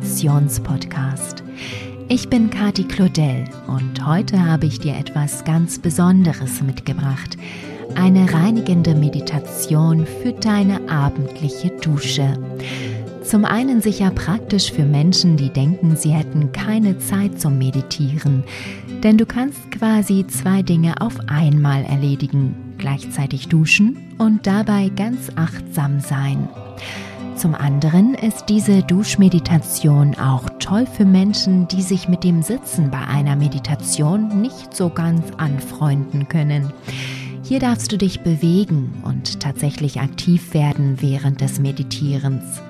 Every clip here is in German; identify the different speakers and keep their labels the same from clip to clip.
Speaker 1: Meditationspodcast. Ich bin Kati Claudel und heute habe ich dir etwas ganz Besonderes mitgebracht. Eine reinigende Meditation für deine abendliche Dusche. Zum einen sicher praktisch für Menschen, die denken, sie hätten keine Zeit zum Meditieren, denn du kannst quasi zwei Dinge auf einmal erledigen, gleichzeitig duschen und dabei ganz achtsam sein. Zum anderen ist diese Duschmeditation auch toll für Menschen, die sich mit dem Sitzen bei einer Meditation nicht so ganz anfreunden können. Hier darfst du dich bewegen und tatsächlich aktiv werden während des Meditierens.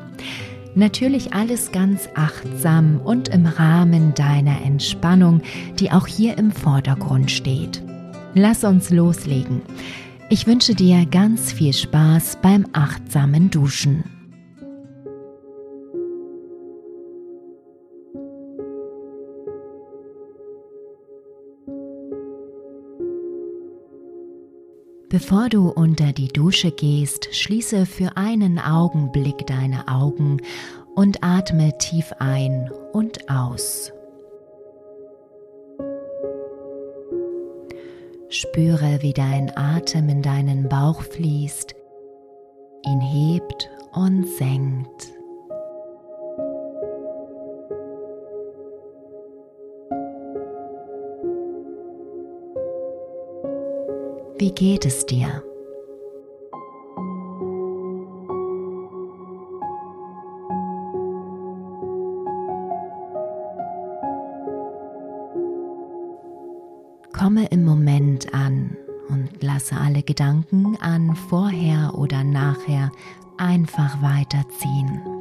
Speaker 1: Natürlich alles ganz achtsam und im Rahmen deiner Entspannung, die auch hier im Vordergrund steht. Lass uns loslegen. Ich wünsche dir ganz viel Spaß beim achtsamen Duschen. Bevor du unter die Dusche gehst, schließe für einen Augenblick deine Augen und atme tief ein und aus. Spüre, wie dein Atem in deinen Bauch fließt, ihn hebt und senkt. Wie geht es dir? Komme im Moment an und lasse alle Gedanken an vorher oder nachher einfach weiterziehen.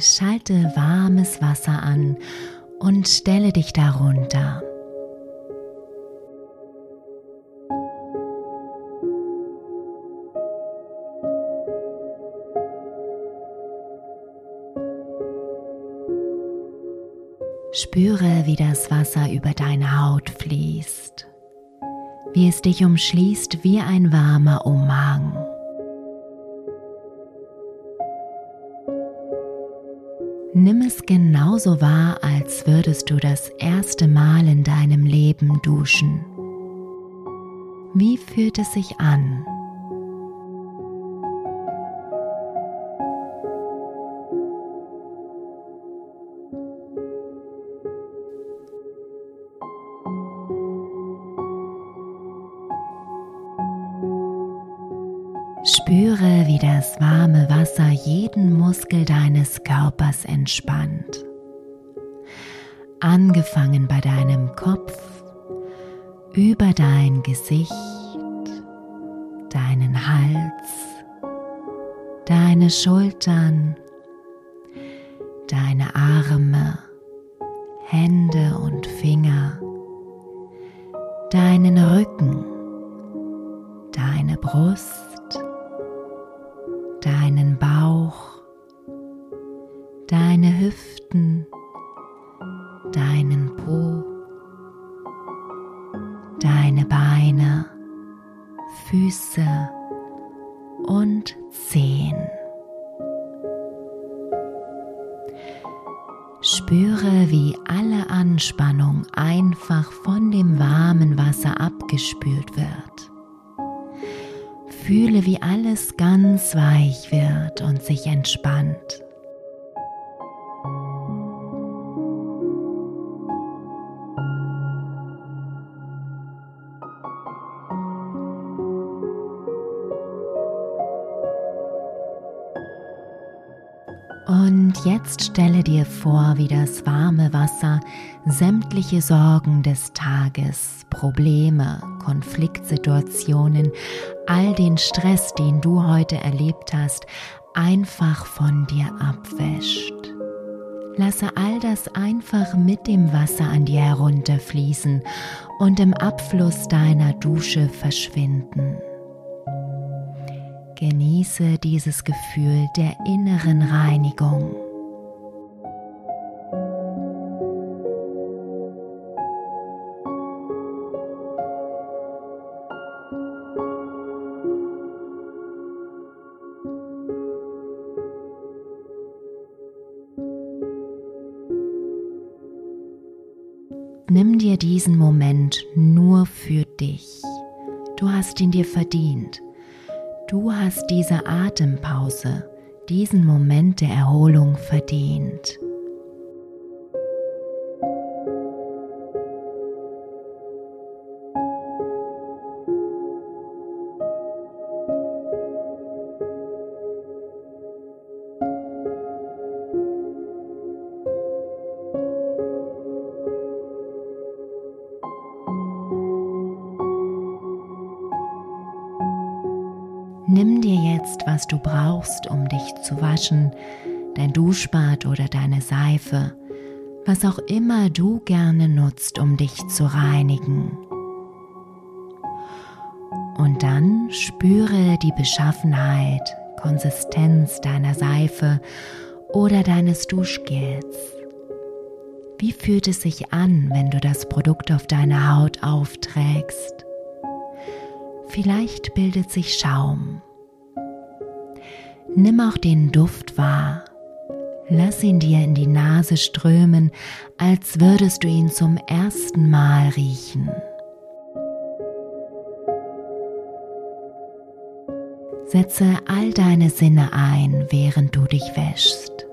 Speaker 1: Schalte warmes Wasser an und stelle dich darunter. Spüre, wie das Wasser über deine Haut fließt, wie es dich umschließt wie ein warmer Umhang. Nimm es genauso wahr, als würdest du das erste Mal in deinem Leben duschen. Wie fühlt es sich an? Spüre, wie das warme Wasser jeden Muskel deines Körpers entspannt. Angefangen bei deinem Kopf, über dein Gesicht, deinen Hals, deine Schultern, deine Arme, Hände und Finger, deinen Rücken, deine Brust, deinen Bauch, deine Hüften, deinen Po, deine Beine, Füße und Zehen. Spüre, wie alle Anspannung einfach von dem warmen Wasser abgespült wird. Fühle, wie alles ganz weich wird und sich entspannt. Und jetzt stelle dir vor, wie das warme Wasser sämtliche Sorgen des Tages, Probleme, Konfliktsituationen, all den Stress, den du heute erlebt hast, einfach von dir abwäscht. Lasse all das einfach mit dem Wasser an dir herunterfließen und im Abfluss deiner Dusche verschwinden. Genieße dieses Gefühl der inneren Reinigung. Nimm dir diesen Moment nur für dich. Du hast ihn dir verdient. Du hast diese Atempause, diesen Moment der Erholung verdient. Jetzt, was du brauchst, um dich zu waschen, dein Duschbad oder deine Seife, was auch immer du gerne nutzt, um dich zu reinigen. Und dann spüre die Beschaffenheit, Konsistenz deiner Seife oder deines Duschgels. Wie fühlt es sich an, wenn du das Produkt auf deine Haut aufträgst? Vielleicht bildet sich Schaum. Nimm auch den Duft wahr. Lass ihn dir in die Nase strömen, als würdest du ihn zum ersten Mal riechen. Setze all deine Sinne ein, während du dich wäschst.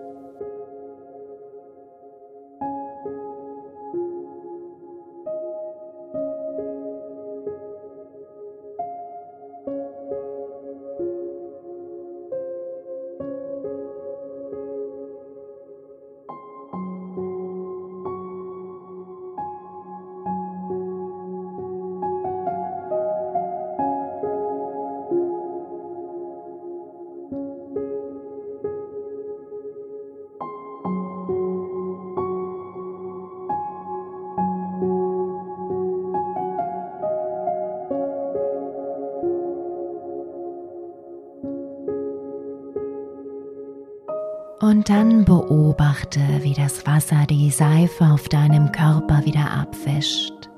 Speaker 1: Und dann beobachte, wie das Wasser die Seife auf deinem Körper wieder abwäscht,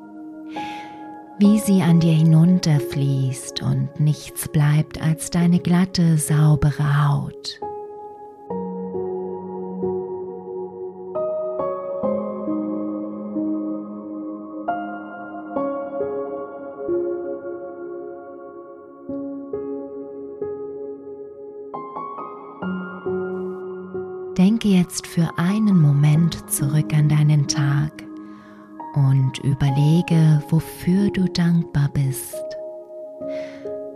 Speaker 1: wie sie an dir hinunterfließt und nichts bleibt als deine glatte, saubere Haut. Jetzt für einen Moment zurück an deinen Tag und überlege, wofür du dankbar bist.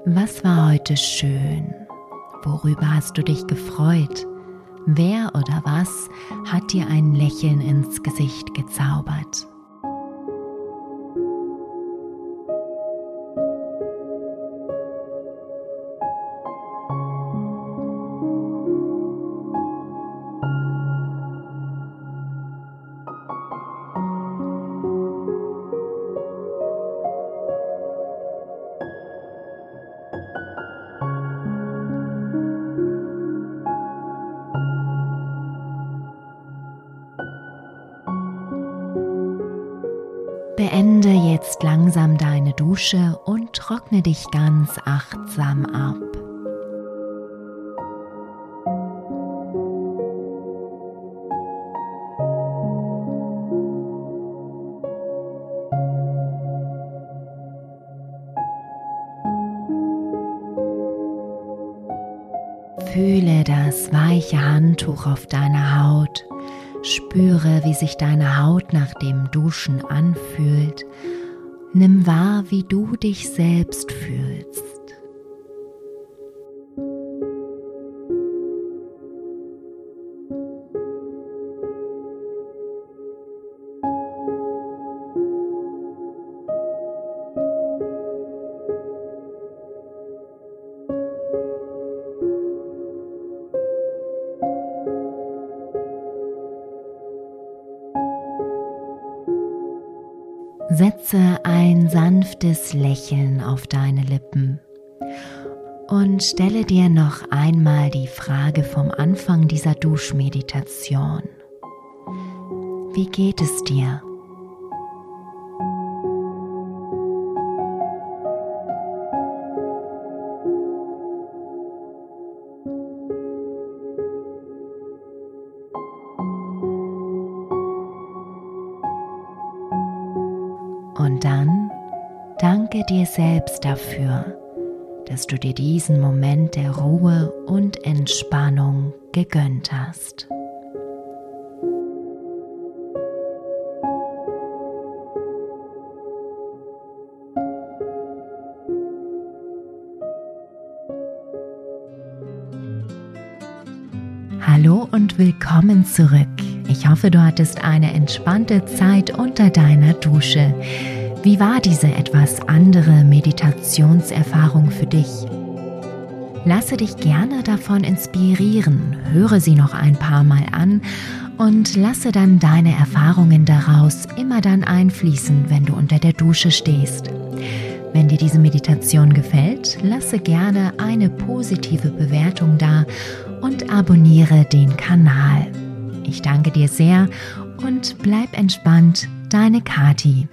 Speaker 1: Was war heute schön? Worüber hast du dich gefreut? Wer oder was hat dir ein Lächeln ins Gesicht gezaubert? Beende jetzt langsam deine Dusche und trockne dich ganz achtsam ab. Fühle das weiche Handtuch auf deiner Haut Spüre, wie sich deine Haut nach dem Duschen anfühlt. Nimm wahr, wie du dich selbst fühlst. Setze ein sanftes Lächeln auf deine Lippen und stelle dir noch einmal die Frage vom Anfang dieser Duschmeditation. Wie geht es dir? Und dann danke dir selbst dafür, dass du dir diesen Moment der Ruhe und Entspannung gegönnt hast. Hallo und willkommen zurück. Ich hoffe, du hattest eine entspannte Zeit unter deiner Dusche. Wie war diese etwas andere Meditationserfahrung für dich? Lasse dich gerne davon inspirieren, höre sie noch ein paar Mal an und lasse dann deine Erfahrungen daraus immer dann einfließen, wenn du unter der Dusche stehst. Wenn dir diese Meditation gefällt, lasse gerne eine positive Bewertung da und abonniere den Kanal. Ich danke dir sehr und bleib entspannt, deine Kati.